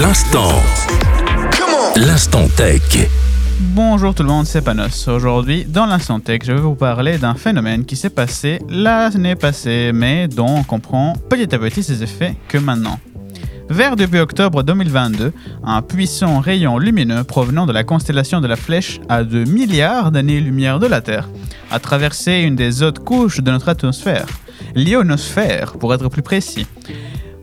L'instant. L'instant tech. Bonjour tout le monde, c'est Panos. Aujourd'hui, dans l'instant tech, je vais vous parler d'un phénomène qui s'est passé l'année passée, mais dont on comprend petit à petit ses effets que maintenant. Vers début octobre 2022, un puissant rayon lumineux provenant de la constellation de la Flèche à 2 milliards d'années-lumière de la Terre a traversé une des hautes couches de notre atmosphère, l'ionosphère pour être plus précis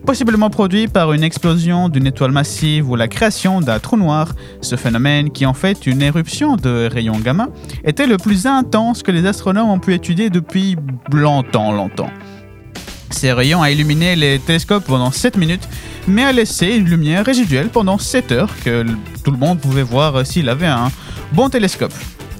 possiblement produit par une explosion d'une étoile massive ou la création d'un trou noir. Ce phénomène, qui en fait une éruption de rayons gamma, était le plus intense que les astronomes ont pu étudier depuis longtemps, longtemps. Ces rayons a illuminé les télescopes pendant 7 minutes, mais a laissé une lumière résiduelle pendant 7 heures que tout le monde pouvait voir s'il avait un bon télescope.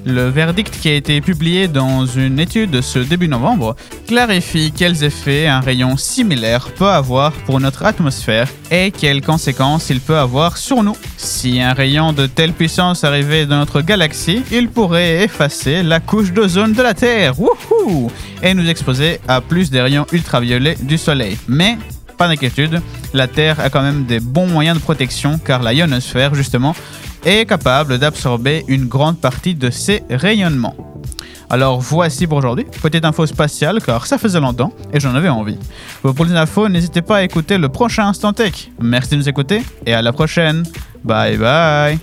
Le verdict qui a été publié dans une étude ce début novembre clarifie quels effets un rayon similaire peut avoir pour notre atmosphère et quelles conséquences il peut avoir sur nous. Si un rayon de telle puissance arrivait dans notre galaxie, il pourrait effacer la couche d'ozone de la Terre et nous exposer à plus des rayons ultraviolets du Soleil. Mais pas d'inquiétude, la Terre a quand même des bons moyens de protection car la ionosphère, justement, est capable d'absorber une grande partie de ces rayonnements. Alors voici pour aujourd'hui, petite info spatiale car ça faisait longtemps et j'en avais envie. Pour les infos, n'hésitez pas à écouter le prochain Instant Tech. Merci de nous écouter et à la prochaine. Bye bye